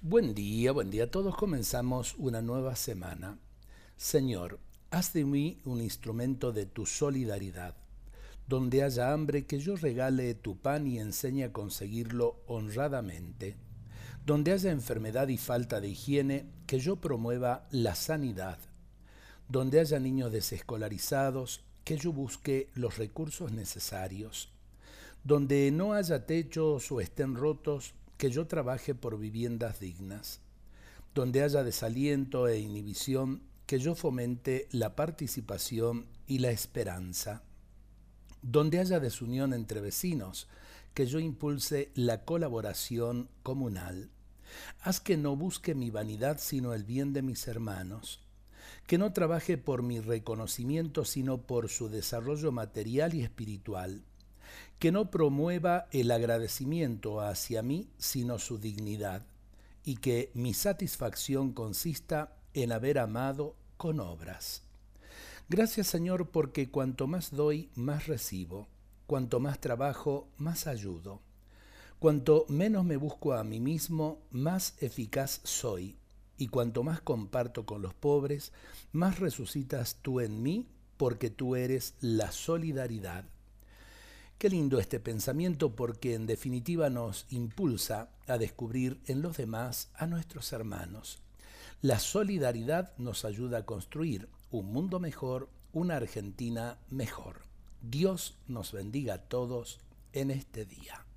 Buen día, buen día. Todos comenzamos una nueva semana. Señor, haz de mí un instrumento de tu solidaridad. Donde haya hambre, que yo regale tu pan y enseñe a conseguirlo honradamente. Donde haya enfermedad y falta de higiene, que yo promueva la sanidad. Donde haya niños desescolarizados, que yo busque los recursos necesarios. Donde no haya techos o estén rotos, que yo trabaje por viviendas dignas, donde haya desaliento e inhibición, que yo fomente la participación y la esperanza, donde haya desunión entre vecinos, que yo impulse la colaboración comunal. Haz que no busque mi vanidad sino el bien de mis hermanos, que no trabaje por mi reconocimiento sino por su desarrollo material y espiritual que no promueva el agradecimiento hacia mí, sino su dignidad, y que mi satisfacción consista en haber amado con obras. Gracias Señor porque cuanto más doy, más recibo, cuanto más trabajo, más ayudo. Cuanto menos me busco a mí mismo, más eficaz soy, y cuanto más comparto con los pobres, más resucitas tú en mí, porque tú eres la solidaridad. Qué lindo este pensamiento porque en definitiva nos impulsa a descubrir en los demás a nuestros hermanos. La solidaridad nos ayuda a construir un mundo mejor, una Argentina mejor. Dios nos bendiga a todos en este día.